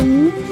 Uhum.